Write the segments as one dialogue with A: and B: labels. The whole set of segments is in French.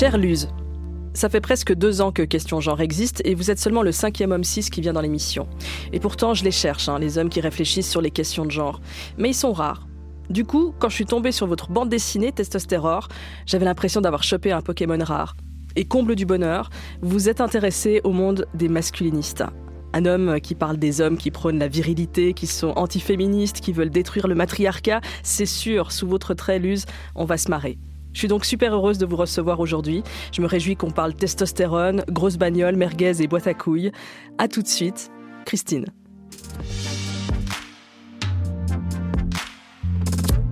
A: Cher Luz, ça fait presque deux ans que Question Genre existe et vous êtes seulement le cinquième homme cis qui vient dans l'émission. Et pourtant, je les cherche, hein, les hommes qui réfléchissent sur les questions de genre. Mais ils sont rares. Du coup, quand je suis tombée sur votre bande dessinée Testostérore, j'avais l'impression d'avoir chopé un Pokémon rare. Et comble du bonheur, vous êtes intéressé au monde des masculinistes. Un homme qui parle des hommes qui prônent la virilité, qui sont antiféministes, qui veulent détruire le matriarcat, c'est sûr, sous votre trait, Luz, on va se marrer. Je suis donc super heureuse de vous recevoir aujourd'hui. Je me réjouis qu'on parle testostérone, grosse bagnole, merguez et boîte à couilles. A tout de suite, Christine.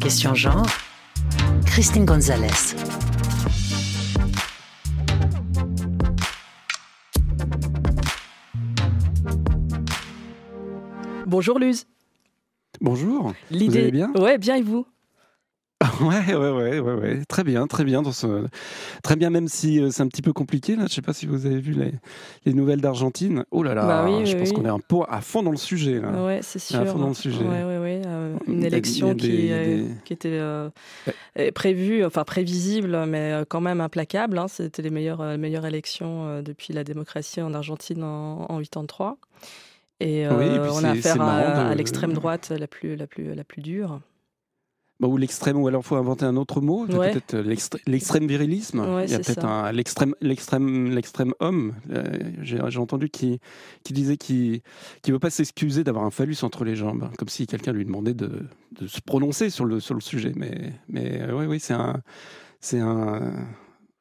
B: Question genre, Christine Gonzalez.
A: Bonjour Luz.
C: Bonjour.
A: L'idée...
C: Vous allez bien?
A: Ouais, bien et vous?
C: Ouais, ouais, ouais, ouais, très bien, très bien dans ce, très bien, même si euh, c'est un petit peu compliqué là. Je sais pas si vous avez vu les, les nouvelles d'Argentine. Oh là là,
A: Bah oui,
C: je
A: oui,
C: pense
A: oui.
C: qu'on est un peu à fond dans le sujet là.
A: Ouais, c'est sûr.
C: À fond dans le sujet.
A: Ouais, ouais, ouais, euh, une élection
C: des-
A: qui, euh,
C: des-
A: qui était euh,
C: Ouais.
A: prévue, enfin prévisible, mais quand même implacable. hein. C'était les meilleures, meilleures élections depuis la démocratie en Argentine en, en 83. Et, on a affaire à,
C: de-
A: à l'extrême droite la plus, la plus, la plus dure.
C: Bah, ou l'extrême, ou alors faut inventer un autre mot,
A: Ouais.
C: peut-être euh, l'extrême virilisme.
A: Ouais,
C: Il y a peut-être un l'extrême, l'extrême, l'extrême homme. Euh, J'ai entendu qui, qui disait qu'il qui veut pas s'excuser d'avoir un phallus entre les jambes, hein, comme si quelqu'un lui demandait de, de se prononcer sur le sur le sujet. Mais mais euh, oui oui c'est un c'est un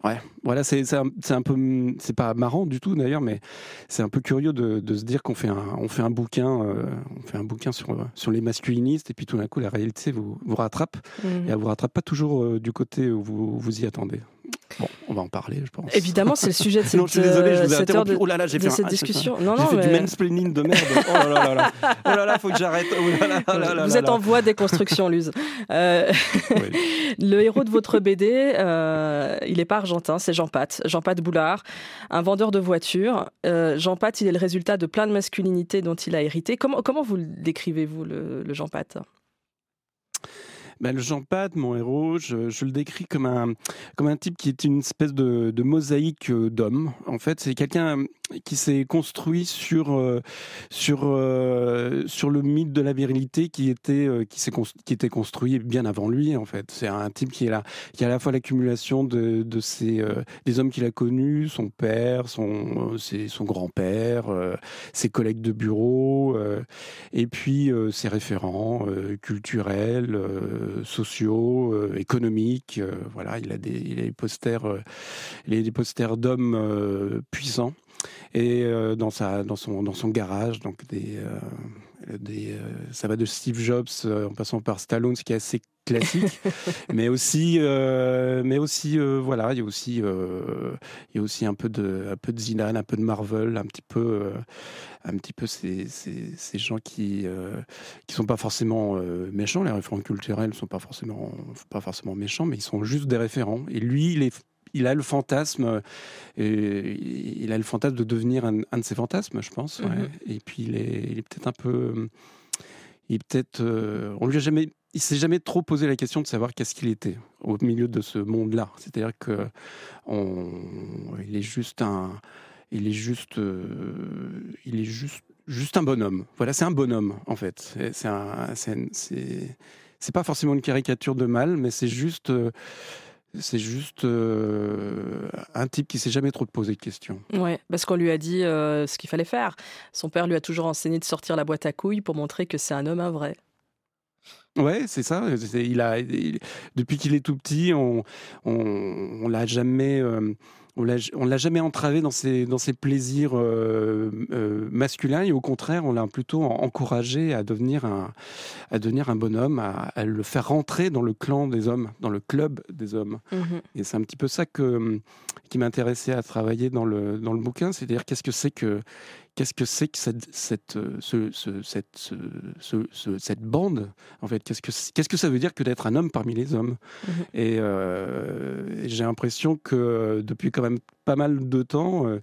C: Ouais, voilà, c'est c'est un, c'est un peu, c'est pas marrant du tout d'ailleurs, mais c'est un peu curieux de, de se dire qu'on fait un, on fait un bouquin, euh, on fait un bouquin sur sur les masculinistes et puis tout d'un coup la réalité vous vous rattrape
A: Mhm.
C: et elle vous rattrape pas toujours euh, du côté où vous vous y attendez. Bon, on va en parler, je pense.
A: Évidemment, c'est le sujet de cette,
C: non, je suis désolé, je vous ai interrompu.
A: de,
C: oh là là, j'ai fait
A: cette
C: ah, j'ai un-
A: discussion. Non,
C: J'ai
A: non,
C: fait du
A: mais-
C: mansplaining de merde. Oh là là là. Oh là là, faut que j'arrête. Oh là là
A: Vous êtes en voie de déconstruction, Luz. Euh,
C: Oui.
A: le héros de votre BD, euh, il n'est pas argentin, c'est Jean Pat. Jean Pat Boulard, un vendeur de voitures. Euh, Jean Pat, il est le résultat de plein de masculinités dont il a hérité. Comment, comment vous le décrivez-vous, le, le Jean Pat
C: Ben, le Jean Pat, mon héros, je, le décris comme un, comme un type qui est une espèce de, mosaïque euh, d'hommes. En fait, c'est quelqu'un qui s'est construit sur, euh, sur, euh, sur le mythe de la virilité qui était, euh, qui, qui était construit bien avant lui, en fait. C'est un type qui est là, qui a à la fois l'accumulation de, de ses, des hommes qu'il a connus, son père, son, ses- son grand-père, ses collègues de bureau, et puis ses référents culturels, sociaux, euh, économiques. euh, voilà, il a des, il a des posters, euh, il a des posters d'hommes euh, puissants. Et euh, dans sa, dans son, dans son garage, donc des, euh, des, euh, ça va de Steve Jobs euh, en passant par Stallone, ce qui est assez classique, mais aussi, euh, mais aussi, euh, voilà, il y a aussi, euh, il y a aussi un peu de, un peu de Zidane, un peu de Marvel, un petit peu, un petit peu ces, ces, ces gens qui, qui sont pas forcément méchants. Les référents culturels sont pas forcément, pas forcément méchants, mais ils sont juste des référents. Et lui, il est il a le fantasme, euh, il a le fantasme de devenir un, un de ses fantasmes, je pense. ouais.
A: Mhm.
C: Et puis il est, il est peut-être un peu, il peut-être, euh, on lui a jamais, il s'est jamais trop posé la question de savoir qu'est-ce qu'il était au milieu de ce monde-là. C'est-à-dire que on, il est juste un, il est juste, euh, il est juste, juste un bonhomme. Voilà, c'est un bonhomme en fait. C'est- un, c'est, c'est, c'est pas forcément une caricature de mal, mais c'est juste. C'est juste euh, un type qui s'est jamais trop posé de questions.
A: Ouais, parce qu'on lui a dit euh, ce qu'il fallait faire. Son père lui a toujours enseigné de sortir la boîte à couilles pour montrer que c'est un homme un vrai.
C: Ouais, c'est ça. Il a, il- depuis qu'il est tout petit, on, on, on l'a jamais, euh, on l'a, on l'a jamais entravé dans ses, dans ses plaisirs euh, euh, masculins et au contraire, on l'a plutôt encouragé à devenir un, à devenir un bonhomme, à, à le faire rentrer dans le clan des hommes, dans le club des hommes.
A: Mhm.
C: Et c'est un petit peu ça que, qui m'intéressait à travailler dans le, dans le bouquin, c'est-à-dire qu'est-ce que c'est que, qu'est-ce que, c'est que cette, cette, euh, ce, ce- cette, ce- ce- ce- cette bande, en fait? Qu'est-ce que, qu'est-ce que ça veut dire que d'être un homme parmi les hommes? Et, euh, et j'ai l'impression que depuis quand même pas mal de temps, euh,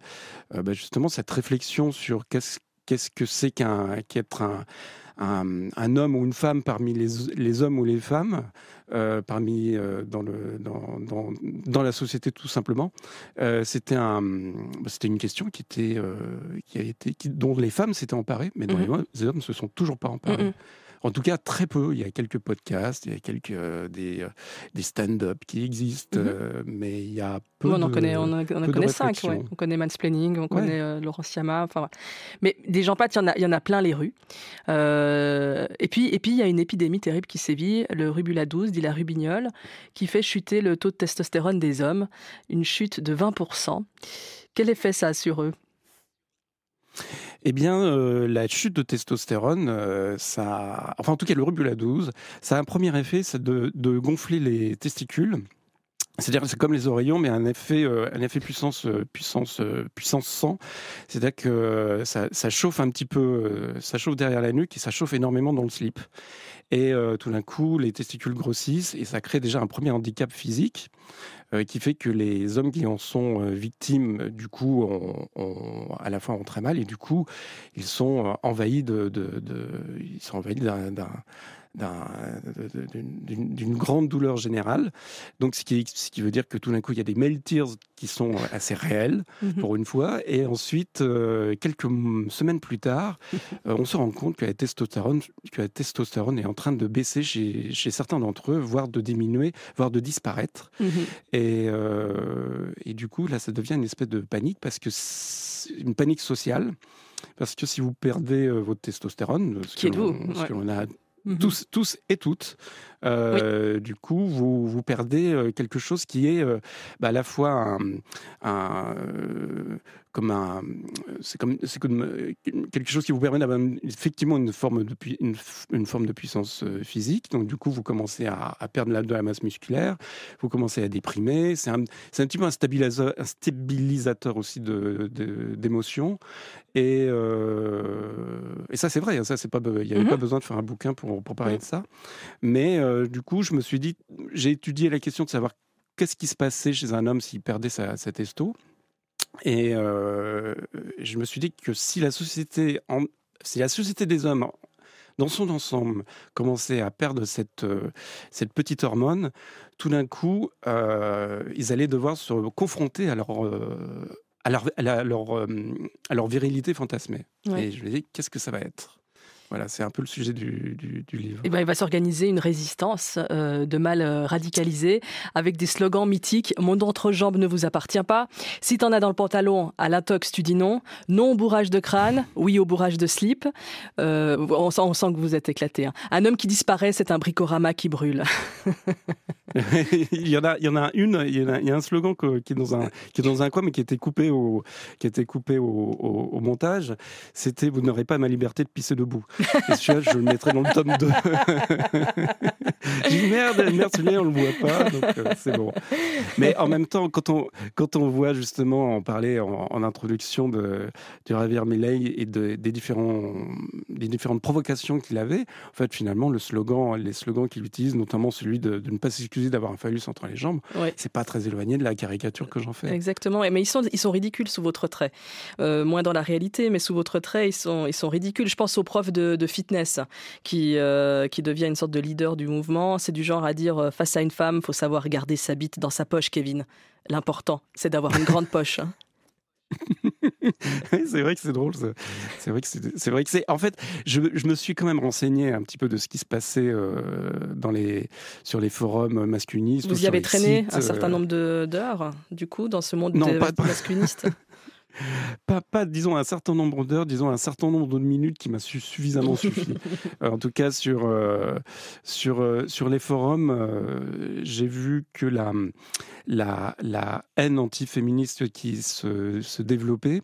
C: euh, bah, justement, cette réflexion sur qu'est-ce, qu'est-ce que c'est qu'un, qu'être un, un, homme ou une femme parmi les, hommes ou les femmes, parmi dans, le, dans, dans, la société tout simplement. c'était un, c'était une question qui était, qui a été, dont les femmes s'étaient emparées, mais dont mm-hmm. les, hommes ne se sont toujours pas emparés. En tout cas, très peu. Il y a quelques podcasts, il y a quelques euh, des, euh, des stand-up qui existent, mhm. euh, mais il y a peu
A: on
C: en
A: connaît, on, en connaît cinq. On connaît Mansplaining, on connaît Laurent Siama. Enfin, Mais des gens pas, il y en a, il y en a plein les rues. et puis, et puis il y a une épidémie terrible qui sévit, le rubula 12, dit la rubignole, qui fait chuter le taux de testostérone des hommes, une chute de 20%. Quel effet ça a sur eux?
C: Eh bien, euh, la chute de testostérone, euh, ça, enfin en tout cas le rubula 12, ça a un premier effet, c'est de, gonfler les testicules. C'est-à-dire c'est comme les oreillons, mais un effet, euh, un effet puissance, puissance, puissance 100. C'est-à-dire que ça, ça, chauffe un petit peu, ça chauffe derrière la nuque et ça chauffe énormément dans le slip. Et tout d'un coup, les testicules grossissent et ça crée déjà un premier handicap physique. Euh, qui fait que les hommes qui en sont euh, victimes, du coup, à la fois ont très mal et du coup, ils sont envahis de ils sont envahis d'un d'une grande douleur générale. Donc, ce qui, ce qui veut dire que tout d'un coup, il y a des meltirs qui sont assez réels, mhm. pour une fois. Et ensuite, euh, quelques semaines plus tard, euh, on se rend compte que la, testostérone, que la testostérone est en train de baisser chez, chez certains d'entre eux, voire de diminuer, voire de disparaître. Mhm. et, euh, et du coup, là, ça devient une espèce de panique, parce que une panique sociale. Parce que si vous perdez votre testostérone, ce
A: qui
C: que l'on a Mhm. tous, tous et toutes. Euh, du coup, vous, vous perdez euh, quelque chose qui est euh, bah, à la fois un, comme un, c'est comme, c'est comme quelque chose qui vous permet d'avoir effectivement une forme de, une, une forme de puissance physique. Donc, du coup, vous commencez à, perdre la, de la masse musculaire, vous commencez à déprimer. C'est un, c'est un petit peu un stabilisateur, un stabilisateur aussi de, d'émotions. Et, et ça, c'est vrai. Hein, ça, c'est pas, il n'y avait pas mhm. besoin de faire un bouquin pour, pour parler de ça. Mais euh, du coup, je me suis dit, j'ai étudié la question de savoir qu'est-ce qui se passait chez un homme s'il perdait sa, sa testo. Et euh, je me suis dit que si la société, en, si la société des hommes dans son ensemble commençait à perdre cette, euh, cette petite hormone, tout d'un coup, ils allaient devoir se confronter à leur, à leur, à leur, à leur virilité fantasmée. Et je me dis, qu'est-ce que ça va être? Voilà, c'est un peu le sujet du, livre.
A: Et eh ben, il va s'organiser une résistance euh, de mal euh, radicalisé avec des slogans mythiques Mon entrejambe ne vous appartient pas. Si t'en as dans le pantalon, à l'intox, tu dis non. Non au bourrage de crâne, oui au bourrage de slip. Euh, on, sent, on, sent, que vous êtes éclaté. Hein. Un homme qui disparaît, c'est un bricorama qui brûle.
C: il, y en a, il y en a une, il y, a, un slogan qui, est dans un, qui est dans un coin, mais qui était coupé au, qui était coupé au, au montage. C'était Vous n'aurez pas ma liberté de pisser debout. Je le mettrai dans le tome 2. J'ai dit merde, merde, celui-là, on le voit pas, donc euh, c'est bon. Mais en même temps, quand on, quand on voit justement, en parler en, introduction de, du Javier Milei et de, des, différents, des différentes provocations qu'il avait, en fait, finalement, le slogan, les slogans qu'il utilise, notamment celui de, ne pas s'excuser d'avoir un phallus entre les jambes, c'est pas très éloigné de la caricature que j'en fais.
A: Exactement, mais ils sont, ils sont ridicules sous votre trait. Euh, moins dans la réalité, mais sous votre trait, ils sont, ils sont ridicules. Je pense aux profs de de, fitness qui, euh, qui devient une sorte de leader du mouvement. C'est du genre à dire euh, face à une femme, faut savoir garder sa bite dans sa poche, Kevin. L'important, c'est d'avoir une grande poche. Hein.
C: c'est vrai que c'est drôle. C'est vrai que c'est vrai que c'est. En fait, je, je, me suis quand même renseigné un petit peu de ce qui se passait euh, dans les sur les forums masculinistes.
A: Vous y avez traîné un certain nombre d'heures, du coup, dans ce monde
C: non,
A: pas, masculiniste.
C: pas, pas, disons, un certain nombre d'heures, disons, un certain nombre de minutes qui m'a suffisamment suffi. Euh, en tout cas, sur, euh, sur, euh, sur les forums, j'ai vu que la, la, la haine antiféministe qui se, se développait,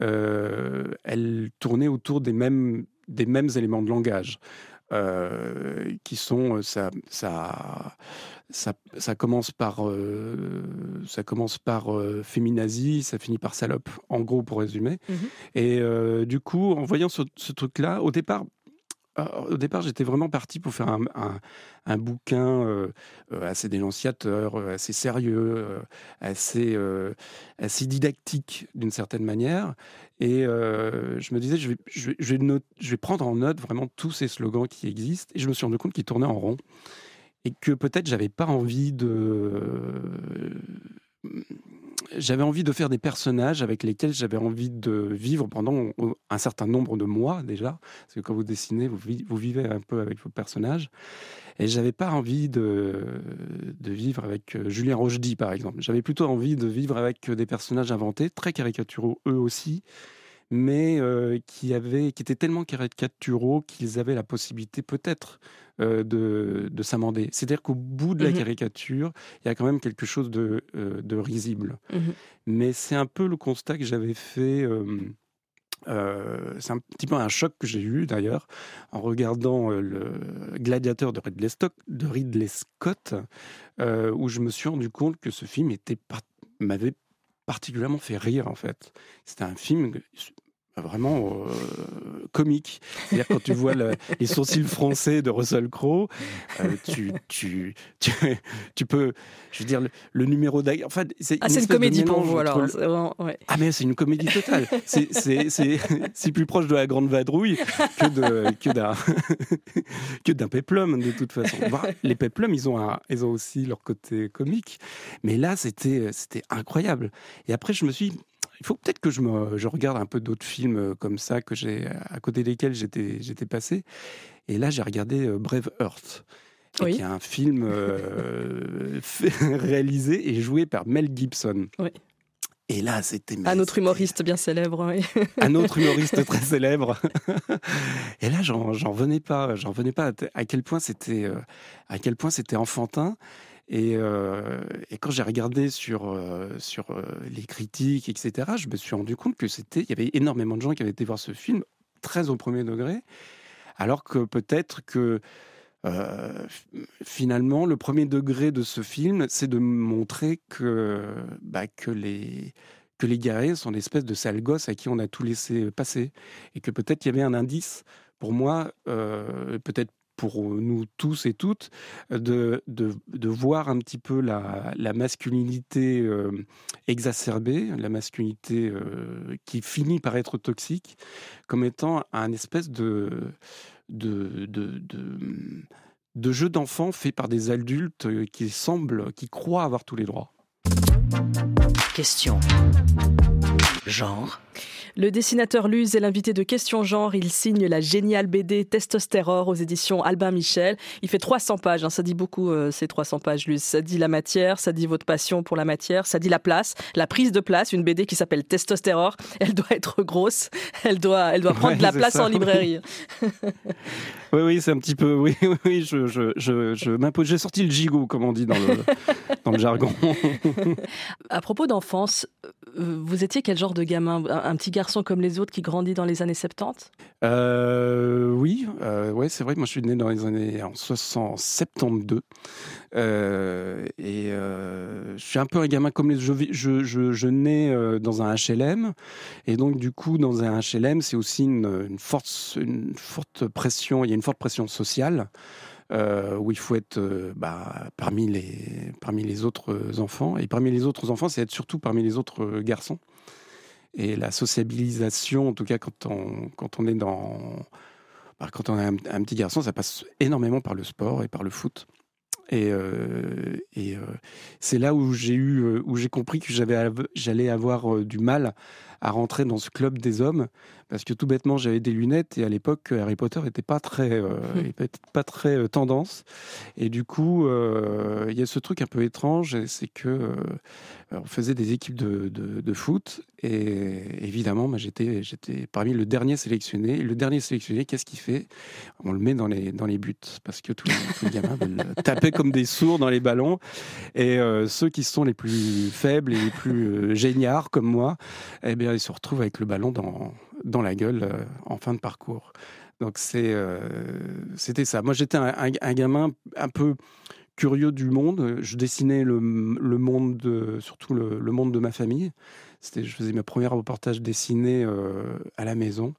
C: elle tournait autour des mêmes, des mêmes éléments de langage. Qui sont ça, ça ça, ça, commence par, euh, ça commence par euh, féminazie, ça finit par salope, en gros pour résumer. Mhm. Et euh, du coup, en voyant ce, truc-là, au départ, au départ, j'étais vraiment parti pour faire un, bouquin assez dénonciateur, assez sérieux, assez, assez didactique d'une certaine manière. Et je me disais, je vais, je vais prendre en note vraiment tous ces slogans qui existent. Et je me suis rendu compte qu'ils tournaient en rond et que peut-être j'avais pas envie de j'avais envie de faire des personnages avec lesquels j'avais envie de vivre pendant un certain nombre de mois déjà, parce que quand vous dessinez, vous, vivez un peu avec vos personnages. Et j'avais pas envie de, de, vivre avec euh, Julien Rochdy, par exemple. J'avais plutôt envie de vivre avec des personnages inventés, très caricaturaux eux aussi, mais euh, qui, avaient, qui étaient tellement caricaturaux qu'ils avaient la possibilité peut-être euh, de, de s'amender. C'est-à-dire qu'au bout de la mmh caricature, il y a quand même quelque chose de, euh, de risible. Mmh mais c'est un peu le constat que j'avais fait. c'est un petit peu un choc que j'ai eu d'ailleurs en regardant le Gladiateur de Ridley, de Ridley Scott, où je me suis rendu compte que ce film était m'avait particulièrement fait rire en fait. C'était un film vraiment euh, comique. C'est-à-dire quand tu vois les sourcils français de Russell Crowe, euh, tu, tu, tu, tu, peux, je veux dire, le, numéro d'ag...
A: Enfin, c'est ah, une, une comédie pour vous alors.
C: Ah mais c'est une comédie totale. C'est plus proche de la grande vadrouille que d'un peplum de toute façon. Les peplums, ils ont un, ils ont aussi leur côté comique, mais là c'était c'était incroyable. Et après je me suis il faut peut-être que je, me, je regarde un peu d'autres films euh, comme ça que j'ai à côté desquels j'étais j'étais passé. Et là, j'ai regardé euh, Brave Earth. qui est un film euh, réalisé et joué par Mel Gibson.
A: Oui.
C: Et là, c'était
A: un autre humoriste bien célèbre. Oui.
C: un autre humoriste très célèbre. et là, j'en venais pas, j'en venais pas à quel point c'était, à quel point c'était enfantin. Euh, et, quand j'ai regardé sur, euh, sur euh, les critiques, etc., je me suis rendu compte que c'était, il y avait énormément de gens qui avaient été voir ce film très au premier degré, alors que peut-être que finalement, le premier degré de ce film, c'est de montrer que, bah, que les que les guerriers sont une espèce de sales gosses à qui on a tout laissé passer, et que peut-être il y avait un indice pour moi, peut-être pour nous tous et toutes de, de, voir un petit peu la, la masculinité euh, exacerbée, la masculinité euh, qui finit par être toxique, comme étant un espèce de, de, de, de jeu d'enfant fait par des adultes qui semblent, qui croient avoir tous les droits.
B: Question. Genre.
A: Le dessinateur Luz est l'invité de Question Genre. Il signe la géniale BD Testostérore aux éditions Albin Michel. Il fait 300 pages. Hein. Ça dit beaucoup, euh, ces 300 pages, Luz. Ça dit la matière, ça dit votre passion pour la matière, ça dit la place, la prise de place. Une BD qui s'appelle Testostérore. Elle doit être grosse. Elle doit, elle doit prendre de la place en librairie.
C: oui, oui, c'est un petit peu. Oui, oui, je, je, je, je m'impose. J'ai sorti le gigot, comme on dit dans le, dans le jargon.
A: à propos d'enfance, euh, vous étiez quel genre de gamin un, petit garçon comme les autres qui grandit dans les années 70
C: euh, Oui, euh, c'est vrai. Moi, je suis né dans les années en 72. Euh, et je suis un peu un gamin comme les je, je, nais dans un HLM. Et donc, du coup, dans un HLM, c'est aussi une, forte, pression. Il y a une forte pression sociale. Où il faut être bah, parmi, les, parmi les autres enfants. Et parmi les autres enfants, c'est être surtout parmi les autres garçons. Et la sociabilisation, en tout cas quand on, quand on est dans... Bah, quand on est un, petit garçon, ça passe énormément par le sport et par le foot. Et, euh, et c'est là où j'ai eu, où j'ai compris que j'avais, j'allais avoir du mal à rentrer dans ce club des hommes parce que tout bêtement j'avais des lunettes et à l'époque Harry Potter n'était pas très euh, pas très euh, tendance. Et du coup euh, il y a ce truc un peu étrange c'est que on faisait des équipes de, de, foot et évidemment bah, j'étais j'étais parmi le dernier sélectionné. Le dernier sélectionné qu'est-ce qu'il fait? On le met dans les dans les buts parce que tous les, gamins veulent taper comme des sourds dans les ballons. Et ceux qui sont les plus faibles et les plus géniards comme moi eh bien ils se retrouvent avec le ballon dans dans la gueule euh, en fin de parcours. Donc c'est, euh, c'était ça. Moi j'étais un, gamin un peu curieux du monde. Je dessinais le, monde, de, surtout le, monde de ma famille. C'était, je faisais mes premiers reportages dessinés euh, à la maison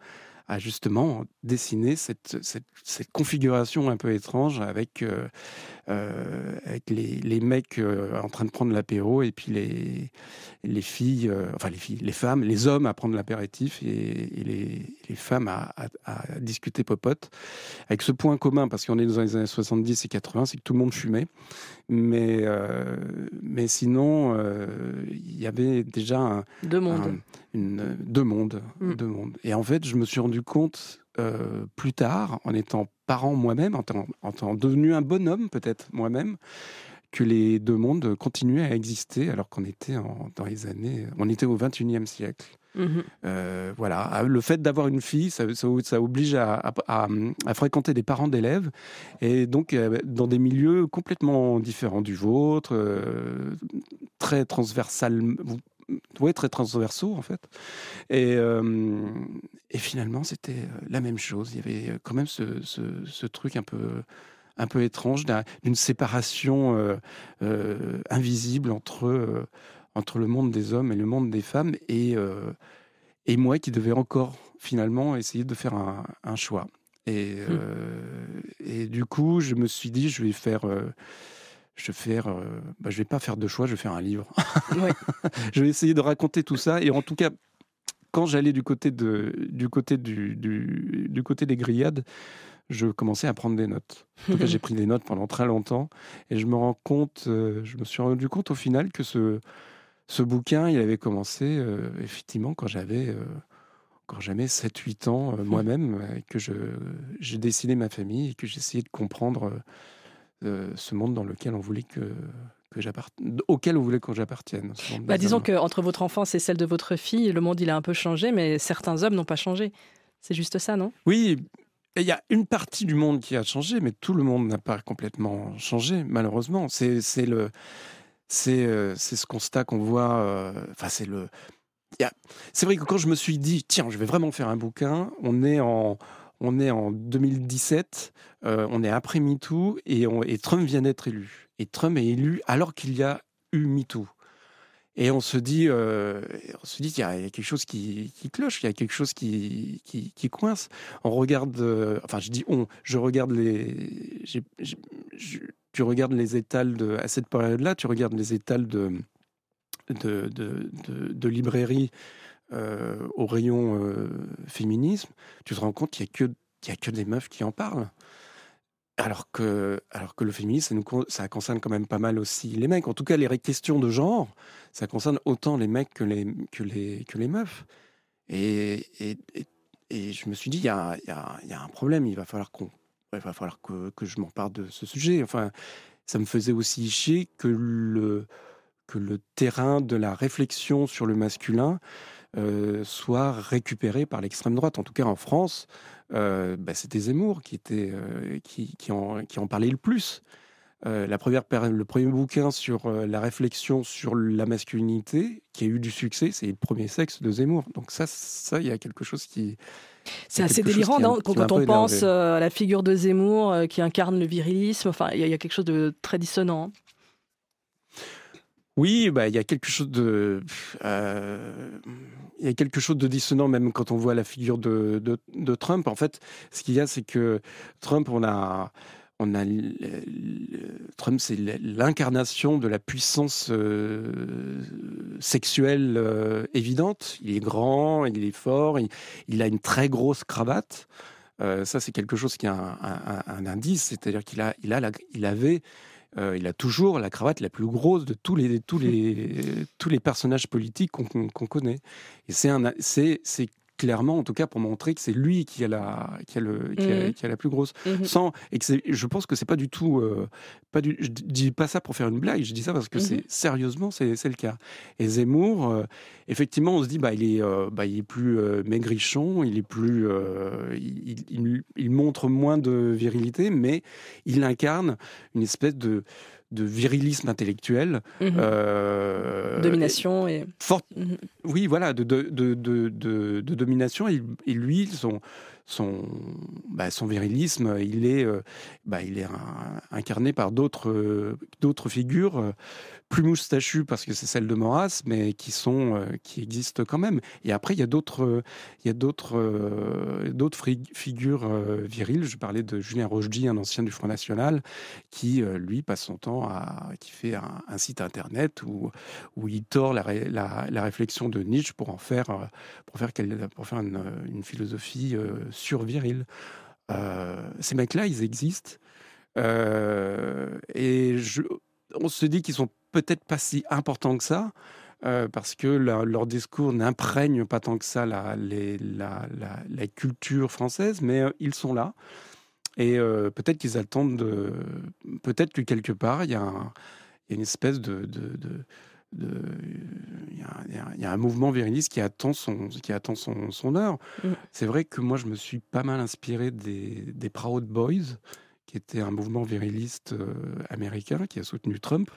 C: à justement dessiner cette, cette, cette, configuration un peu étrange avec, avec les, les, mecs euh, en train de prendre l'apéro et puis les, les filles, enfin les filles, les femmes, les hommes à prendre l'apéritif et, et les, les, femmes à, à, à, discuter popote. Avec ce point commun, parce qu'on est dans les années 70 et 80, c'est que tout le monde fumait. Mais, mais sinon, il y avait déjà un,
A: deux mondes.
C: Un, une, deux mondes, mm. deux mondes. Et en fait, je me suis rendu compte euh, plus tard, en étant parent moi-même, en, en étant devenu un bonhomme peut-être moi-même, que les deux mondes continuaient à exister alors qu'on était en, dans les années, on était au 21e siècle. Mmh. Euh, voilà, ah, le fait d'avoir une fille, ça, ça, ça oblige à, à, à, fréquenter des parents d'élèves et donc euh, dans des milieux complètement différents du vôtre, euh, très transversal, ouais, très transversaux en fait. Et, euh, et finalement, c'était euh, la même chose. Il y avait euh, quand même ce, ce, ce truc un peu un peu étrange d'une séparation euh, euh, invisible entre, euh, entre le monde des hommes et le monde des femmes, et, et moi qui devais encore finalement essayer de faire un, un choix. Et, mmh. et, du coup, je me suis dit, je vais faire je vais faire, euh, bah, je vais pas faire de choix, je vais faire un livre. Ouais. je vais essayer de raconter tout ça. Et en tout cas, quand j'allais du côté de, du côté du, du, du, côté des grillades, je commençais à prendre des notes. En tout cas, j'ai pris des notes pendant très longtemps, et je me rends compte, euh, je me suis rendu compte au final que ce, ce bouquin, il avait commencé euh, effectivement quand j'avais euh, quand j'avais 7-8 ans moi-même, que j'ai dessiné ma famille et que j'essayais de comprendre euh, ce monde dans lequel on voulait que, que auquel on voulait que j'appartienne.
A: Bah, disons qu'entre votre enfance et celle de votre fille, le monde il a un peu changé, mais certains hommes n'ont pas changé. C'est juste ça, non?
C: Oui, il y a une partie du monde qui a changé, mais tout le monde n'a pas complètement changé, malheureusement. C'est le c'est euh, ce constat qu'on voit. Euh, enfin, c'est le. C'est vrai que quand je me suis dit, tiens, je vais vraiment faire un bouquin, on est en, on est en 2017, euh, on est après MeToo et, Trump vient d'être élu. Et Trump est élu alors qu'il y a eu MeToo. Et on se dit, euh, on se dit, il y, a quelque chose qui, cloche, il y a quelque chose qui, coince. On regarde, euh, enfin, je dis on, je regarde les, je, tu regardes les étals de, à cette période-là, tu regardes les étals de, de, de librairies euh, au rayon euh, féminisme, tu te rends compte qu'il n'y a, que, a que des meufs qui en parlent. Alors que, alors que le féminisme, ça, nous, ça concerne quand même pas mal aussi les mecs. En tout cas, les questions de genre, ça concerne autant les mecs que les, que les, que les meufs. Et, et, et, je me suis dit, il y a, y, a, y a, un problème, il va falloir, qu'on, il va falloir que, que je m'en parle de ce sujet. Enfin, ça me faisait aussi chier que le, que le terrain de la réflexion sur le masculin euh, soit récupéré par l'extrême droite. En tout cas, en France, euh, bah, c'était Zemmour qui, était, euh, qui, qui, en, qui en parlait le plus. La première, le premier bouquin sur la réflexion sur la masculinité qui a eu du succès, c'est le premier sexe de Zemmour. Donc ça, ça, il y a quelque chose qui
A: c'est assez délirant quand, on pense à la figure de Zemmour qui incarne le virilisme. Enfin, il y, y, a quelque chose de très dissonant.
C: Oui, bah il y a quelque chose de, euh, il y a quelque chose de dissonant même quand on voit la figure de, de, Trump. En fait, ce qu'il y a, c'est que Trump, on a, on a Trump, c'est l'incarnation de la puissance euh, sexuelle euh, évidente. Il est grand, il est fort, il, a une très grosse cravate. Ça, c'est quelque chose qui a un, indice, c'est-à-dire qu'il a, il a, il avait euh, il a toujours la cravate la plus grosse de tous les, tous les, tous les personnages politiques qu'on qu connaît. Et c'est clairement, en tout cas, pour montrer que c'est lui qui a la, qui a le, qui a, qui a la plus grosse. Mmh. Sans, et que je pense que c'est pas du tout, euh, pas du, je dis pas ça pour faire une blague, je dis ça parce que c'est sérieusement, c'est le cas. Et Zemmour, euh, effectivement, on se dit, bah, il est, euh, bah, il est plus euh, maigrichon, il est plus, il, il, il, montre moins de virilité, mais il incarne une espèce de, de virilisme intellectuel.
A: Mmh. Euh, domination et...
C: Fort, mmh. Oui, voilà, de, de, de, de, domination. Et, et lui, son, son, bah, son virilisme, il est, bah, il est incarné par d'autres d'autres figures plus moustachues parce que c'est celle de Maurras, mais qui sont qui existent quand même. Et après, il y a d'autres il y d'autres d'autres figures viriles. Je parlais de Julien Rochdy, un ancien du Front National, qui lui passe son temps à qui fait un, site internet où où il tord la, la, réflexion de Nietzsche pour en faire pour faire pour faire une, une philosophie sur viril. Euh, ces mecs-là, ils existent. Euh, et je, on se dit qu'ils sont peut-être pas si importants que ça. Euh, parce que leur discours n'imprègne pas tant que ça la, la, culture française, mais ils sont là. Et peut-être qu'ils attendent de. Peut-être que quelque part, il y, a une espèce de, il y, a un mouvement viriliste qui attend son, qui attend son, son heure. Mm. C'est vrai que moi, je me suis pas mal inspiré des, des Proud Boys, qui était un mouvement viriliste euh, américain qui a soutenu Trump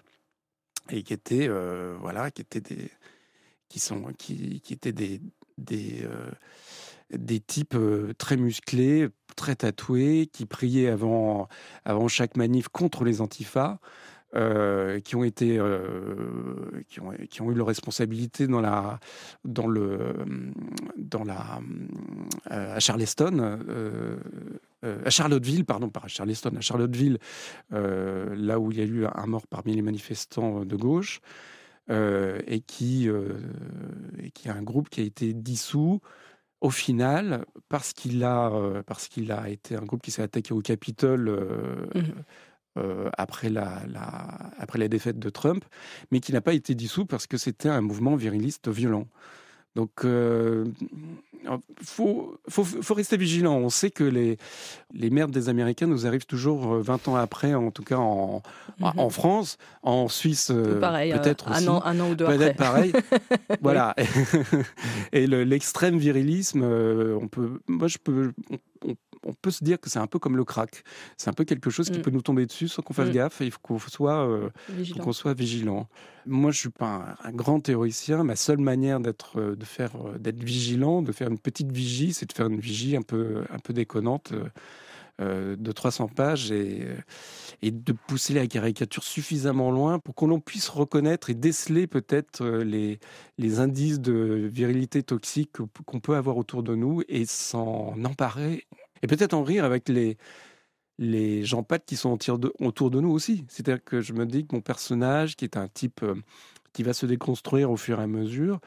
C: et qui était, euh, voilà, qui était des, qui sont, qui, qui étaient des, des, euh, des types très musclés, très tatoués, qui priaient avant, avant chaque manif contre les antifas. Euh, qui ont été euh, qui, ont, qui ont eu leur responsabilité dans la dans le dans la euh, à Charleston à Charlottesville pardon pas à Charleston à Charlottesville là où il y a eu un mort parmi les manifestants de gauche et qui et qui a un groupe qui a été dissous au final, parce qu'il a, parce qu'il a été un groupe qui s'est attaqué au Capitole mmh euh, après, la, après la défaite de Trump, mais qui n'a pas été dissous parce que c'était un mouvement viriliste violent. Donc, il euh, faut, faut, faut, rester vigilant. On sait que les, les merdes des Américains nous arrivent toujours 20 euh, ans après, en tout cas en, en mhm. France, en Suisse, peut-être aussi.
A: Un an, un an ou deux
C: peut-être pareil. voilà. Et l'extrême virilisme, on peut, moi, je peux, on, on peut se dire que c'est un peu comme le crack. C'est un peu quelque chose qui mm. peut nous tomber dessus sans qu'on fasse mm. gaffe et il faut qu'on soit, euh, qu'on soit vigilant. Moi, je suis pas un, grand théoricien. Ma seule manière d'être, euh, de faire, euh, d'être vigilant, de faire une petite vigie, c'est de faire une vigie un peu, un peu déconnante. de 300 pages et, et, de pousser la caricature suffisamment loin pour qu'on puisse reconnaître et déceler peut-être les, les indices de virilité toxique qu'on peut avoir autour de nous et s'en emparer et peut-être en rire avec les, les gens pattes qui sont autour de nous aussi. C'est-à-dire que je me dis que mon personnage, qui est un type euh, qui va se déconstruire au fur et à mesure,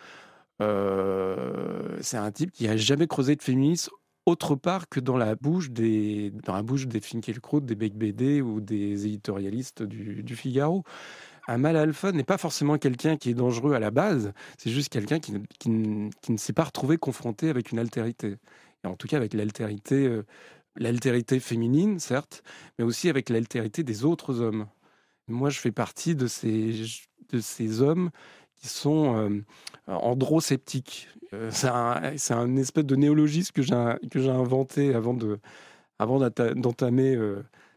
C: euh, c'est un type qui n'a jamais creusé de féminisme autre part que dans la bouche des, dans la bouche des Finkielkraut, des Beck BD ou des éditorialistes du, du Figaro. Un mal alpha n'est pas forcément quelqu'un qui est dangereux à la base, c'est juste quelqu'un qui, qui, qui, ne s'est pas retrouvé confronté avec une altérité en tout cas avec l'altérité, euh, l'altérité féminine, certes, mais aussi avec l'altérité des autres hommes. Moi, je fais partie de ces, de ces hommes qui sont euh, androsceptiques. Euh, c'est un, espèce de néologisme que j'ai, inventé avant, de, avant d'entamer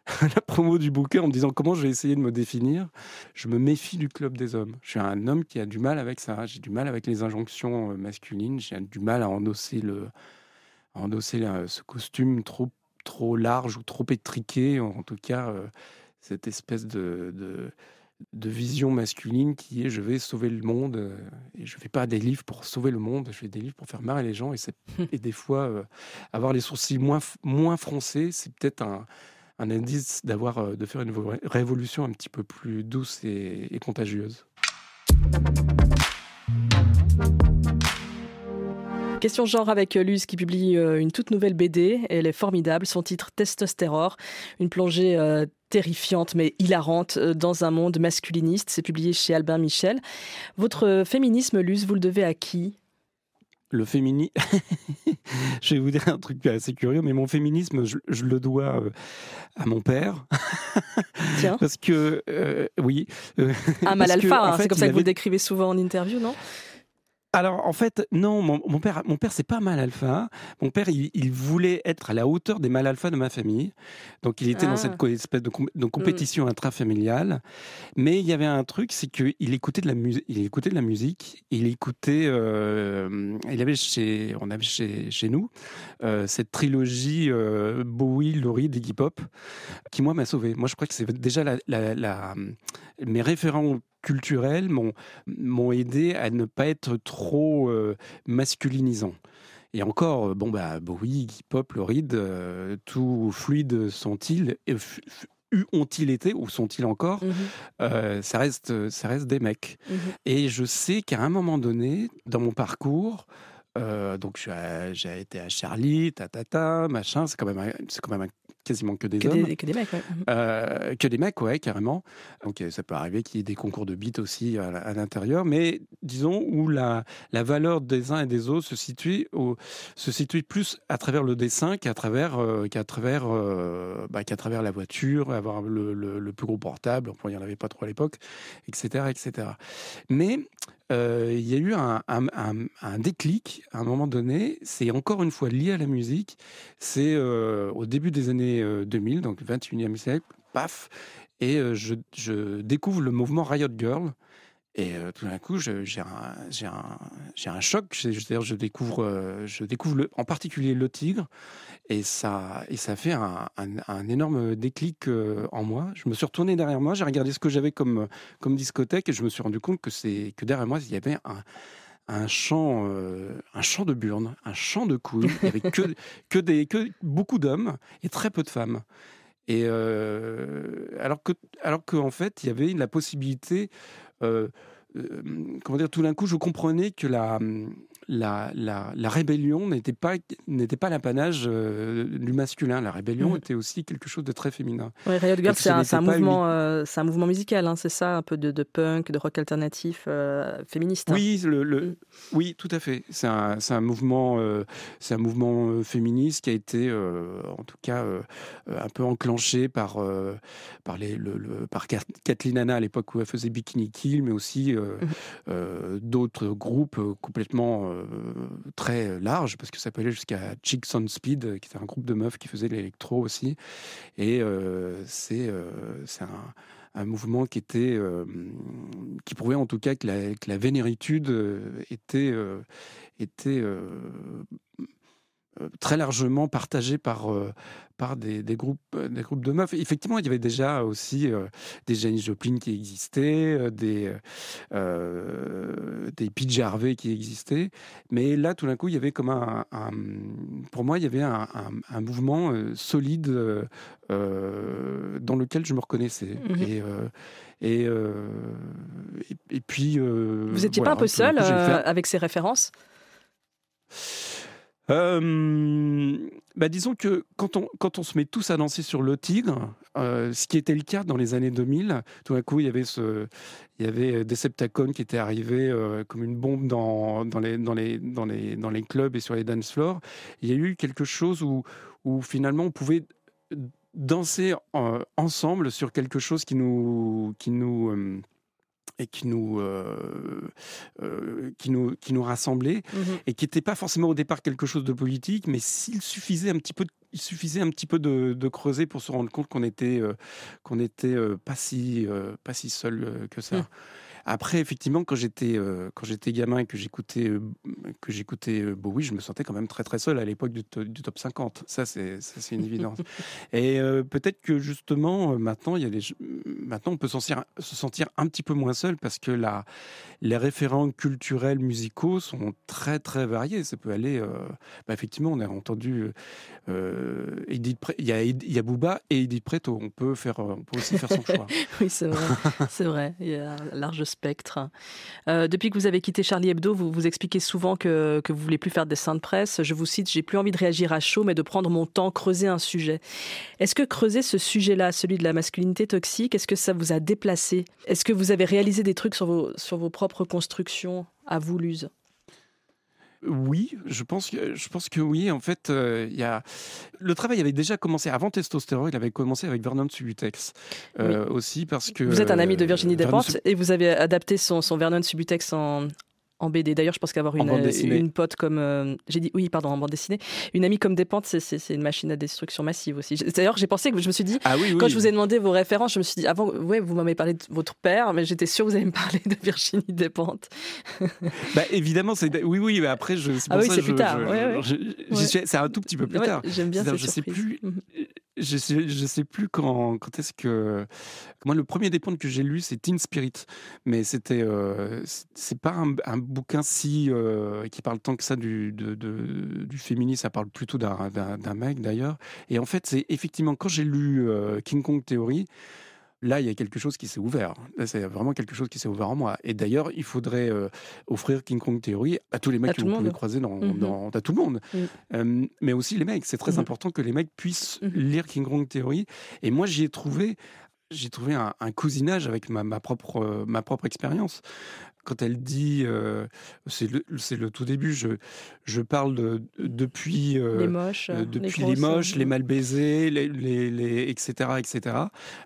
C: la promo du bouquin en me disant comment je vais essayer de me définir. Je me méfie du club des hommes. Je suis un homme qui a du mal avec ça. J'ai du mal avec les injonctions masculines. J'ai du mal à endosser le, endosser ce costume trop, trop large ou trop étriqué, en tout cas euh, cette espèce de, de, vision masculine qui est je vais sauver le monde euh, et je fais pas des livres pour sauver le monde, je fais des livres pour faire marrer les gens et, et des fois euh, avoir les sourcils moins, moins froncés, c'est peut-être un, un, indice d'avoir de faire une révolution un petit peu plus douce et, et contagieuse.
A: Question genre avec Luz qui publie euh, une toute nouvelle BD. Elle est formidable. Son titre Testostérore. Une plongée euh, terrifiante mais hilarante euh, dans un monde masculiniste. C'est publié chez Albin Michel. Votre féminisme, Luz, vous le devez à qui?
C: Le féminisme, je vais vous dire un truc assez curieux, mais mon féminisme, je, le dois à mon père.
A: Tiens.
C: Parce que, oui.
A: un mal alpha, hein, c'est comme ça que vous le décrivez souvent en interview, non?
C: Alors en fait, non, mon, père, mon père, c'est pas mal alpha. Mon père, il, voulait être à la hauteur des mal alpha de ma famille. Donc il était dans cette ah. espèce de, de compétition mm. intrafamiliale. Mais il y avait un truc, c'est qu'il écoutait de la musique. Il écoutait de la musique. Il écoutait. Euh, il avait chez, on avait chez, chez nous cette trilogie euh, Bowie, Laurie, Iggy Pop, qui moi m'a sauvé. Moi, je crois que c'est déjà la, la, mes référents culturels m'ont aidé à ne pas être trop euh, masculinisant. Et encore, euh, bon, bah, Bowie, hip-hop, Loride, euh, tout fluide sont-ils? Ont-ils été ou sont-ils encore? Mmh ça, reste, ça reste des mecs. Mmh Et je sais qu'à un moment donné, dans mon parcours, donc j'ai été à Charlie, ta machin, c'est quand même c'est quand même un quasiment que des
A: que
C: hommes.
A: Des, que des mecs, ouais. Mhm.
C: Euh, que des mecs, ouais, carrément. Donc ça peut arriver qu'il y ait des concours de beats aussi à, l'intérieur, mais disons où la, la valeur des uns et des autres se situe, au, se situe plus à travers le dessin qu'à travers, euh, qu'à travers, euh, bah, qu'à travers la voiture, avoir le, le, plus gros portable, enfin, il n'y en avait pas trop à l'époque, etc., etc. Mais il y a eu un, un, déclic à un moment donné, c'est encore une fois lié à la musique, c'est au début des années 2000, euh, donc 21e siècle, paf, et euh, je, découvre le mouvement Riot Girl. Et euh, tout d'un coup, j'ai un, un, un, choc. C'est-à-dire, je découvre, je découvre le, en particulier le tigre, et ça, et ça fait un, un énorme déclic en moi. Je me suis retourné derrière moi, j'ai regardé ce que j'avais comme, comme discothèque, et je me suis rendu compte que, que derrière moi, il y avait un, un champ, euh, un champ de burnes, un champ de couilles, avec que, que, des, que beaucoup d'hommes et très peu de femmes. Et euh, alors que, alors qu'en fait, il y avait la possibilité, euh, comment dire, tout d'un coup, je comprenais que la, la, la, rébellion n'était pas, n'était pas l'apanage euh, du masculin. La rébellion mm. était aussi quelque chose de très féminin.
A: Oui, Riot Girl, c'est un, mouvement, euh, c'est un mouvement musical, hein, c'est ça, un peu de, punk, de rock alternatif euh, féministe.
C: Hein. Oui, le, oui, tout à fait. C'est un, un, mouvement, c'est un mouvement féministe qui a été, en tout cas, un peu enclenché par, par, les, le, par Kathleen Anna à l'époque où elle faisait Bikini Kill, mais aussi mm. d'autres groupes complètement très large, parce que ça peut aller jusqu'à Chicks on Speed, euh, qui était un groupe de meufs qui faisait l'électro aussi. Et euh, c'est un, un, mouvement qui était qui prouvait en tout cas que la, vénéritude était était euh, très largement partagé par, euh, par des, des, groupes, euh, des groupes de meufs. Effectivement, il y avait déjà aussi des Janis Joplin qui existaient, des, des Pete Harvey qui existaient. Mais là, tout d'un coup, il y avait comme un, pour moi, il y avait un, un, mouvement solide dans lequel je me reconnaissais. Mmh et, et, et, puis.
A: Vous n'étiez pas un peu seul avec ces références?
C: Euh, bah disons que quand on, quand on se met tous à danser sur le tigre, euh, ce qui était le cas dans les années 2000, tout d'un coup il y avait ce, il y avait Deceptacon qui était arrivé euh, comme une bombe dans, dans, les, dans, les, dans, les, dans les clubs et sur les dance floors. Il y a eu quelque chose où, où finalement on pouvait danser ensemble sur quelque chose qui nous, qui nous et qui nous, euh, euh, qui nous, qui nous rassemblait mmh et qui n'était pas forcément au départ quelque chose de politique, mais s'il suffisait un petit peu, il suffisait un petit peu de, creuser pour se rendre compte qu'on était, euh, qu'on était pas si, pas si seul que ça. Mmh. Après, effectivement, quand j'étais euh, quand j'étais gamin et que j'écoutais euh, que j'écoutais euh, Bowie, je me sentais quand même très très seul à l'époque du, top 50. Ça, c'est c'est une évidence. et peut-être que justement maintenant, il y a des maintenant on peut se sentir un petit peu moins seul parce que la les référents culturels musicaux sont très très variés. Ça peut aller. Bah, effectivement, on a entendu Edith. il y a il y a Booba et Edith Preto. On peut faire on peut aussi faire son choix.
A: oui, c'est vrai. c'est vrai. Il y a un large Euh, depuis que vous avez quitté Charlie Hebdo, vous vous expliquez souvent que, que vous voulez plus faire des dessins de presse. Je vous cite, j'ai plus envie de réagir à chaud, mais de prendre mon temps, creuser un sujet. Est-ce que creuser ce sujet-là, celui de la masculinité toxique, est-ce que ça vous a déplacé? Est-ce que vous avez réalisé des trucs sur vos, sur vos propres constructions à vous, Luz?
C: Oui, je pense que je pense que oui. En fait, euh, il y a le travail avait déjà commencé avant Testostérone. Il avait commencé avec Vernon Subutex euh, aussi parce que
A: vous êtes un ami de Virginie Despentes et vous avez adapté son, son Vernon Subutex en en BD. D'ailleurs, je pense qu'avoir une, une pote comme. j'ai dit oui, pardon, en bande dessinée. Une amie comme Despentes, c'est une machine à destruction massive aussi. D'ailleurs, j'ai pensé que je me suis dit, ah quand je vous ai demandé vos références, je me suis dit, avant, ouais, vous m'avez parlé de votre père, mais j'étais sûre que vous allez me parler de Virginie Despentes.
C: bah, évidemment, c'est. Oui, oui, mais après, je.
A: Ah oui, c'est plus tard.
C: C'est un tout petit peu plus tard.
A: J'aime bien cette
C: Je sais plus. Je sais, je sais plus quand, quand est-ce que. Moi, le premier des que j'ai lu, c'est Teen Spirit. Mais c'était. Euh, c'est pas un, bouquin si. Euh, qui parle tant que ça du, de, du féminisme. Ça parle plutôt d'un mec, d'ailleurs. Et en fait, c'est effectivement quand j'ai lu euh, King Kong Theory là, il y a quelque chose qui s'est ouvert. C'est vraiment quelque chose qui s'est ouvert en moi. Et d'ailleurs, il faudrait euh, offrir King Kong Theory à tous les mecs que vous pouvez croiser dans, mm-hmm. à tout le monde. Mm. Euh, mais aussi les mecs. C'est très mm-hmm. important que les mecs puissent mm-hmm. lire King Kong Theory. Et moi, j'y ai trouvé j'ai trouvé un, cousinage avec ma, ma propre, ma propre expérience quand elle dit, euh, c'est le, le, tout début, je, je parle de, depuis,
A: euh, les moches,
C: euh, depuis les, moches, les mal baisés, les, les, etc., etc.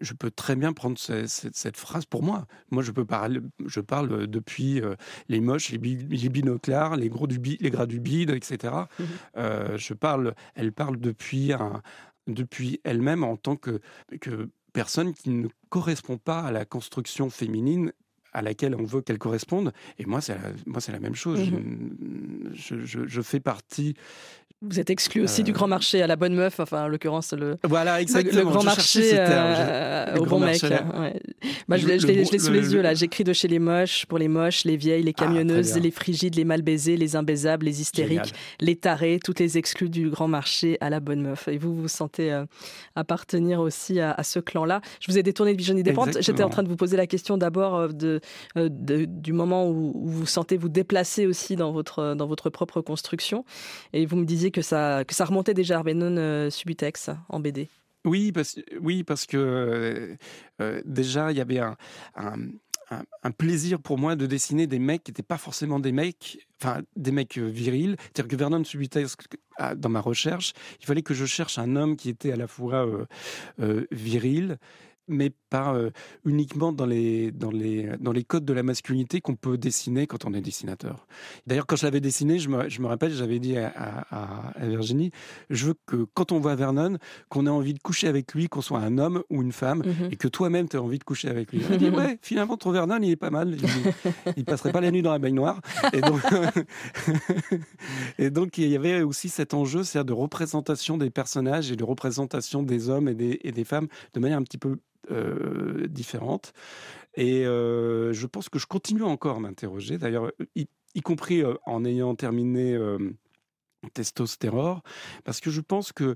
C: Je peux très bien prendre cette, phrase pour moi. Moi, je peux parler, je parle depuis les moches, les, les binoclars, les gros du les gras du bide, etc. Mmh je parle, elle parle depuis un, depuis elle-même en tant que, que personne qui ne correspond pas à la construction féminine à laquelle on veut qu'elle corresponde. Et moi, c'est la, moi, c'est la même chose. Mmh je, je, je, fais partie
A: vous êtes exclu aussi du euh. grand marché à la bonne meuf, enfin en l'occurrence le,
C: voilà, exactement,
A: le, grand marché euh, au bon mec. Ouais. Bah, je, je l'ai sous les yeux là. J'écris de chez les moches, pour les moches, les vieilles, les ah, camionneuses, les frigides, les mal baisés, les imbaisables, les hystériques, les tarés, toutes les exclus du grand marché à la bonne meuf. Et vous vous sentez euh, appartenir aussi à, ce clan-là. Je vous ai détourné de Virginie Despentes. J'étais en train de vous poser la question d'abord de, de, du moment où, où vous sentez vous déplacer aussi dans votre, dans votre propre construction. Et vous me disiez que ça, que ça remontait déjà à Arbenon euh, Subutex en BD.
C: Oui, parce, oui, parce que euh, euh, déjà, il y avait un, un, plaisir pour moi de dessiner des mecs qui n'étaient pas forcément des mecs, enfin des mecs virils. C'est-à-dire que Vernon Subutex, dans ma recherche, il fallait que je cherche un homme qui était à la fois viril, mais pas euh, uniquement dans les, dans, les, dans les codes de la masculinité qu'on peut dessiner quand on est dessinateur. D'ailleurs, quand je l'avais dessiné, je me, je me rappelle, j'avais dit à, à, Virginie, je veux que quand on voit Vernon, qu'on ait envie de coucher avec lui, qu'on soit un homme ou une femme, mhm. et que toi-même, tu aies envie de coucher avec lui. Elle dit, ouais, finalement, ton Vernon, il est pas mal. Il, il passerait pas la nuit dans la baignoire. Et donc, et donc, il y avait aussi cet enjeu, c'est-à-dire de représentation des personnages et de représentation des hommes et des, et des femmes de manière un petit peu euh, différentes. Et euh, je pense que je continue encore à m'interroger, d'ailleurs, y, compris euh, en ayant terminé Testostérore, parce que je pense que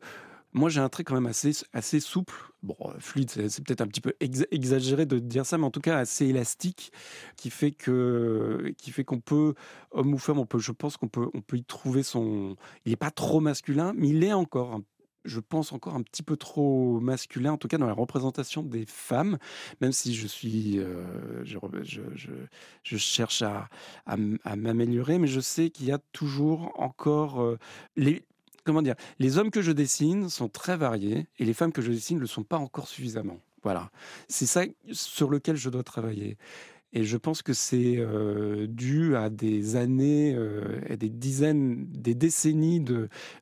C: moi, j'ai un trait quand même assez, assez souple. Bon, fluide, c'est peut-être un petit peu exagéré de dire ça, mais en tout cas assez élastique, qui fait que, qui fait qu'on peut, homme ou femme, on peut, je pense qu'on peut, on peut y trouver son. Il n'est pas trop masculin, mais il est encore un je pense, encore un petit peu trop masculin, en tout cas dans la représentation des femmes, même si je suis, euh, je, cherche à, à, m'améliorer, mais je sais qu'il y a toujours encore euh, les, comment dire, les hommes que je dessine sont très variés et les femmes que je dessine ne le sont pas encore suffisamment. Voilà, c'est ça sur lequel je dois travailler. Et je pense que c'est euh, dû à des années, euh, et des dizaines, des décennies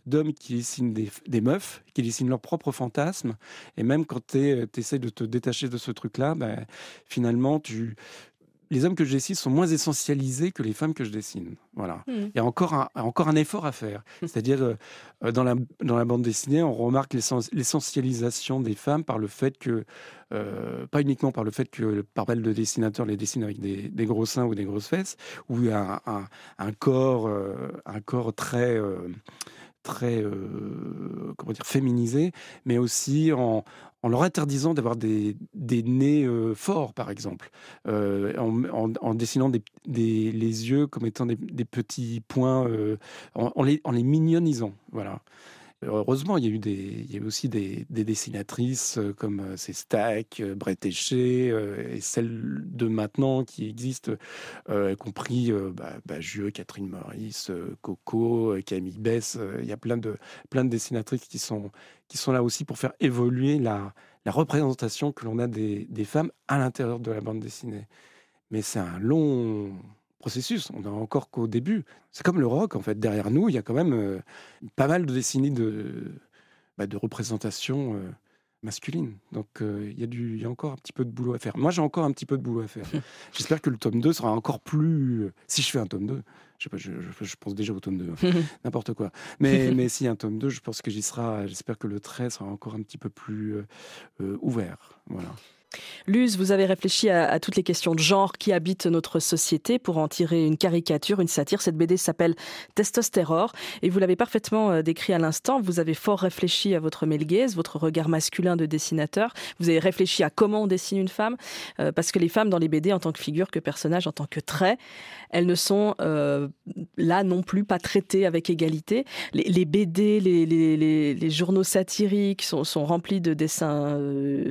C: d'hommes qui dessinent des, des, meufs, qui dessinent leurs propres fantasmes. Et même quand tu essaies de te détacher de ce truc-là, ben, finalement, tu, les hommes que je dessine sont moins essentialisés que les femmes que je dessine. Voilà. Hmm. Il y a encore un, encore un effort à faire. C'est-à-dire, euh, dans, la, dans la bande dessinée, on remarque l'essentialisation des femmes par le fait que, euh, pas uniquement par le fait que par mal de dessinateurs les dessinent avec des, des, gros seins ou des grosses fesses, ou un, un, un corps, euh, un corps très très comment dire féminisé, mais aussi en, en leur interdisant d'avoir des, des, nez euh, forts, par exemple, euh, en, en, dessinant des, des, les yeux comme étant des, petits points, euh, en, les, en les mignonisant. Voilà. Heureusement, il y a eu, aussi des, des dessinatrices comme ces Stack, Brett Eché et celles de maintenant qui existent, y compris bah, bah, Catherine Maurice, Coco, Camille Bess. il y a plein de, dessinatrices qui sont, là aussi pour faire évoluer la, représentation que l'on a des, femmes à l'intérieur de la bande dessinée. Mais c'est un long processus. On n'est encore qu'au début. C'est comme le rock, en fait. Derrière nous, il y a quand même euh, pas mal de décennies de, bah, de représentation euh, masculine. Donc euh, il y, a du- il y a encore un petit peu de boulot à faire. Moi, j'ai encore un petit peu de boulot à faire. J'espère que le tome 2 sera encore plus... Si je fais un tome 2, je sais pas, je, je- je pense déjà au tome 2, hein. n'importe quoi. Mais, mais s'il y a un tome 2, je pense que j'y sera... J'espère que le trait sera encore un petit peu plus ouvert. Voilà.
A: Luz, vous avez réfléchi à, toutes les questions de genre qui habitent notre société pour en tirer une caricature, une satire. Cette BD s'appelle Testostérore et vous l'avez parfaitement euh, décrit à l'instant. Vous avez fort réfléchi à votre gaze, votre regard masculin de dessinateur. Vous avez réfléchi à comment on dessine une femme euh, parce que les femmes dans les BD en tant que figure, que personnage, en tant que trait, elles ne sont euh, là non plus pas traitées avec égalité. Les, BD, les, journaux satiriques sont, remplis de dessins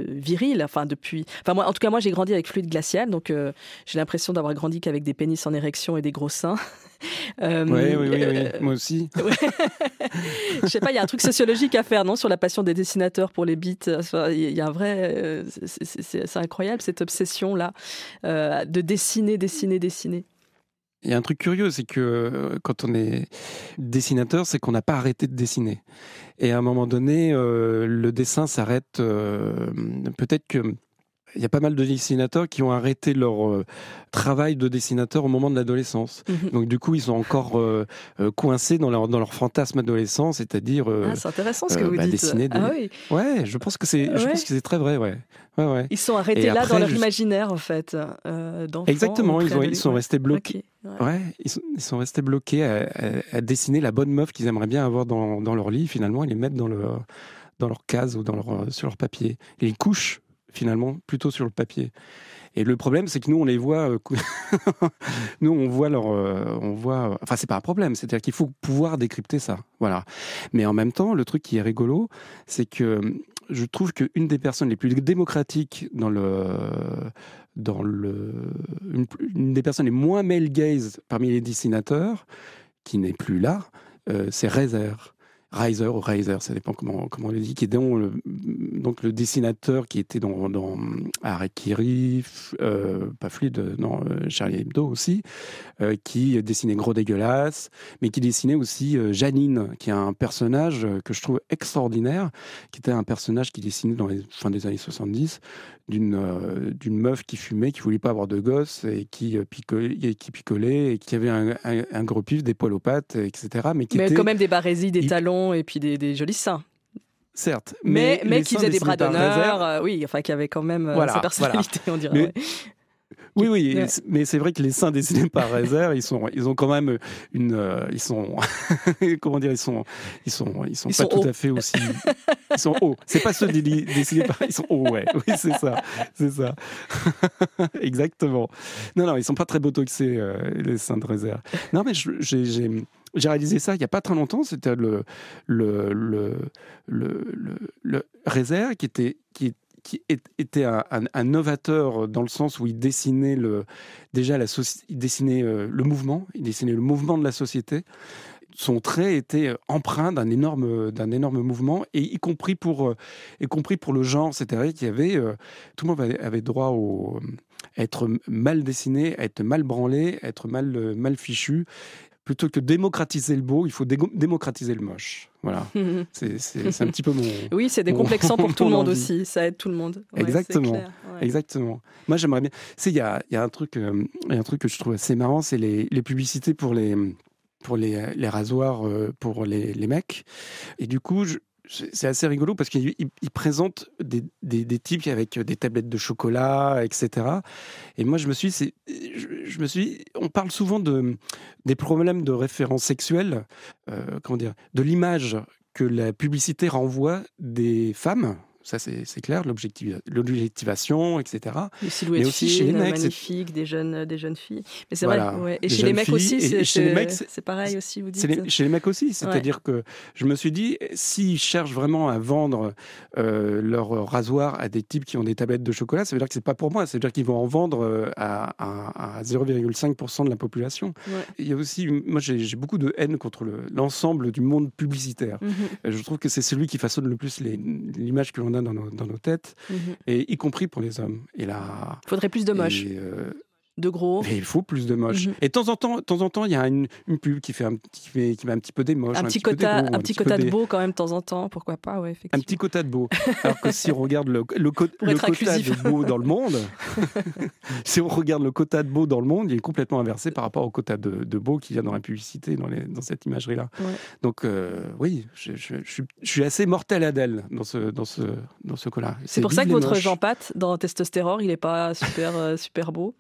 A: virils, enfin depuis Enfin, moi, en tout cas, moi, j'ai grandi avec fluide glacial, donc euh, j'ai l'impression d'avoir grandi qu'avec des pénis en érection et des gros seins. Euh,
C: Oui, oui, oui, oui,
A: euh,
C: moi aussi.
A: je sais pas, il y a un truc sociologique à faire, non, sur la passion des dessinateurs pour les. Enfin, Il y a un vrai, c'est- incroyable cette obsession là de dessiner, dessiner, dessiner.
C: Il y a un truc curieux, c'est que quand on est dessinateur, c'est qu'on n'a pas arrêté de dessiner. Et à un moment donné, euh, le dessin s'arrête. euh, Peut-être que il y a pas mal de dessinateurs qui ont arrêté leur euh, travail de dessinateur au moment de l'adolescence.
A: Mhm.
C: Donc du coup, ils sont encore euh, euh, coincés dans leur, dans leur fantasme adolescent, c'est-à-dire euh,
A: Ah, c'est intéressant ce que vous
C: bah,
A: dites.
C: dessiner des-
A: Ah oui,
C: ouais, je pense que c'est je
A: Ouais.
C: pense que c'est très vrai, ouais. Ouais, ouais.
A: ils sont arrêtés
C: Et
A: là dans leur
C: je-
A: imaginaire en fait.
C: Exactement, ils, ont, ils sont restés bloqués.
A: Ouais.
C: Ils sont, ils sont restés bloqués à, à- à dessiner la bonne meuf qu'ils aimeraient bien avoir dans, dans leur lit. Finalement, ils les mettent dans, le, dans leur case ou dans leur, sur leur papier. Ils les couchent, finalement, plutôt sur le papier. Et le problème, c'est que nous, on les voit. euh, nous, on voit leur. euh, on voit. Enfin, c'est pas un problème. C'est-à-dire qu'il faut pouvoir décrypter ça. Voilà. Mais en même temps, le truc qui est rigolo, c'est que euh, je trouve qu'une des personnes les plus démocratiques dans le dans le une, une des personnes les moins male gaze parmi les dessinateurs qui n'est plus là, euh, c'est Reiser. Reiser ou Reiser, ça dépend comment, comment on le dit, qui est donc le, donc le dessinateur qui était dans, dans Harakiri, euh, pas fluide, non, euh, Charlie Hebdo aussi, euh, qui dessinait Gros Dégueulasse, mais qui dessinait aussi euh, Janine, qui est un personnage euh, que je trouve extraordinaire, qui était un personnage qui dessinait dans les fins des années 70, d'une euh, d'une meuf qui fumait, qui voulait pas avoir de gosse et qui, euh, picolait, et qui picolait et qui avait un, un- un gros pif, des poils aux pattes, etc. Mais qui
A: Mais
C: était,
A: quand même des barésies, des
C: il-
A: talons et puis des, des jolis seins.
C: certes,
A: Mais, mais, qui faisait des bras d'honneur, euh, oui, enfin qui avait quand même
C: Voilà,
A: sa personnalité, on dirait.
C: Mais-
A: ouais.
C: Oui, oui,
A: Ouais.
C: mais c'est vrai que les seins dessinés par Reiser, ils sont, ils ont quand même une, euh, ils sont, comment dire, ils sont, ils sont, ils sont
A: Ils
C: pas
A: sont
C: tout
A: hauts.
C: à fait aussi, ils sont hauts. C'est pas ceux dessinés par, ils sont hauts, ouais, oui, c'est ça, c'est ça, exactement. Non, non, ils sont pas très botoxés euh, les seins de Reiser. Non, mais j'ai, réalisé ça il y a pas très longtemps. C'était le, le, le, le, le, qui était, qui qui était un, novateur dans le sens où il dessinait le, déjà la dessinait euh, le mouvement, il dessinait le mouvement de la société. Son trait était empreint d'un énorme, d'un énorme mouvement, et y compris pour, euh, y compris pour le genre. C'est-à-dire qu'il y avait, euh, tout le monde avait, droit à être mal dessiné, à être mal branlé, à être mal, mal fichu. Plutôt que démocratiser le beau, il faut démocratiser le moche. Voilà, c'est un petit peu mon,
A: Oui, c'est décomplexant pour tout le
C: Mon
A: monde aussi, ça aide tout le monde. Ouais,
C: Exactement.
A: clair, ouais.
C: Exactement. Moi, j'aimerais bien. Il y a, il y a un truc, euh, y a un truc que je trouve assez marrant, c'est les, les publicités pour les pour les, les rasoirs euh, pour les, les mecs. Et du coup, je- c'est assez rigolo parce ils présentent des, des, types avec des tablettes de chocolat, etc. Et moi, je me suis, c'est- je me suis, on parle souvent de des problèmes de référence sexuelle, euh, comment dire, de l'image que la publicité renvoie des femmes. Ça, c'est clair, l'objectiva- l'objectivation, etc.
A: Des silhouettes
C: Mais aussi chez les mecs,
A: magnifiques, des jeunes, des jeunes filles. Mais c'est
C: Voilà,
A: vrai. ouais. Et chez les mecs
C: filles,
A: aussi,
C: et-
A: c'est
C: et chez les
A: c'est-
C: mecs, c'est-
A: c'est pareil aussi, vous dites.
C: les- chez les mecs aussi, c'est-à-dire que je me suis dit, s'ils cherchent vraiment à vendre euh, leur rasoir à des types qui ont des tablettes de chocolat, ça veut dire que c'est pas pour moi, ça veut dire qu'ils vont en vendre euh, à, à- à 0,5% de la population.
A: Ouais.
C: Il y a aussi, moi j'ai beaucoup de haine contre le- l'ensemble du monde publicitaire.
A: Mhm,
C: Euh, Je trouve que c'est celui qui façonne le plus les- l'image que l'on a dans nos, dans nos têtes,
A: mhm.
C: et y compris pour les hommes. Et là,
A: Faudrait plus de moches.
C: et, euh,
A: de gros.
C: Mais il faut plus de moches.
A: Mhm.
C: Et de temps en temps, de temps en temps, il y a une, une pub qui fait un petit, qui qui met un petit peu des moches,
A: Un
C: un,
A: petit quota,
C: gros,
A: un petit quota de
C: des-
A: beau quand même de temps en temps, pourquoi pas, ouais,
C: Un
A: effectivement.
C: petit quota de beau. Alors que si on regarde le, le, co- quota
A: inclusif.
C: de beau dans le monde, si on regarde le quota de beau dans le monde, il est complètement inversé par rapport au quota de, de beau qu'il y a dans la publicité, dans, les- dans cette imagerie-là.
A: Ouais.
C: Donc euh, oui, je, je- je suis, je suis assez mortel Adèle dans ce, dans ce, dans ce cas-là.
A: C'est pour ça que votre. Jean Pat dans Testostérore, il est pas super, euh, super beau.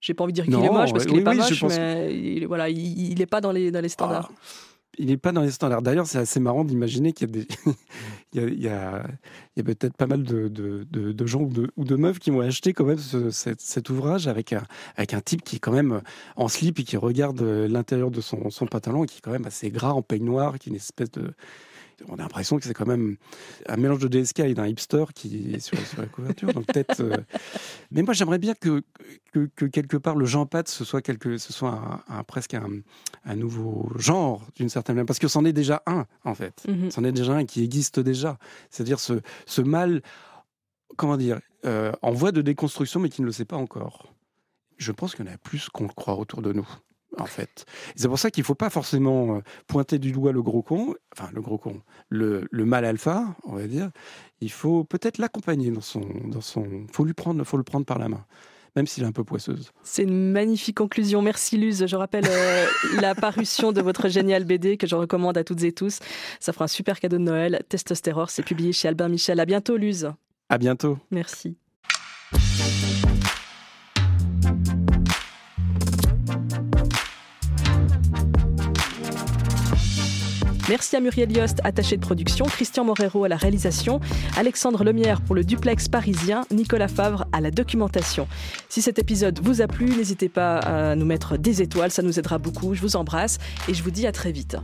A: J'ai pas envie de dire qu'il est moche parce qu'il est
C: oui,
A: pas
C: oui, je
A: moche, mais il, voilà, il, il est pas dans les, dans les standards.
C: Ah, il n'est pas dans les standards. D'ailleurs, c'est assez marrant d'imaginer qu'il y a des, il y a, il y a- il y a peut-être pas mal de, de- de- de gens ou de, ou de meufs qui vont acheter quand même ce- cet, cet ouvrage avec un, avec un type qui est quand même en slip et qui regarde euh, l'intérieur de son, son pantalon et qui est quand même assez gras en peignoir, qui est une espèce de on a l'impression que c'est quand même un mélange de DSK et d'un hipster qui est sur, sur la couverture. Donc peut-être. euh, Mais moi, j'aimerais bien que, que, que quelque part le Jean Pat ce soit quelque, ce soit un, un- presque un, un nouveau genre d'une certaine manière, parce que c'en est déjà un en fait.
A: Mhm.
C: C'en est déjà un qui existe déjà. C'est-à-dire ce, ce mal, comment dire, euh, en voie de déconstruction, mais qui ne le sait pas encore. Je pense qu'il y en a plus qu'on le croit autour de nous. En fait, c'est pour ça qu'il ne faut pas forcément euh, pointer du doigt le gros con, enfin le gros con, le, le mal alpha, on va dire. Il faut peut-être l'accompagner dans son, dans son, faut lui prendre, faut le prendre par la main, même s'il est un peu poisseuse.
A: C'est une magnifique conclusion. Merci Luz. Je rappelle euh, la parution de votre génial BD que je recommande à toutes et tous. Ça fera un super cadeau de Noël. Testostérore, c'est publié chez Albin Michel. À bientôt Luz.
C: À bientôt.
A: Merci. Merci à Muriel Yost, attaché de production, Christian Morero à la réalisation, Alexandre Lemierre pour le duplex parisien, Nicolas Favre à la documentation. Si cet épisode vous a plu, n'hésitez pas à nous mettre des étoiles, ça nous aidera beaucoup. Je vous embrasse et je vous dis à très vite.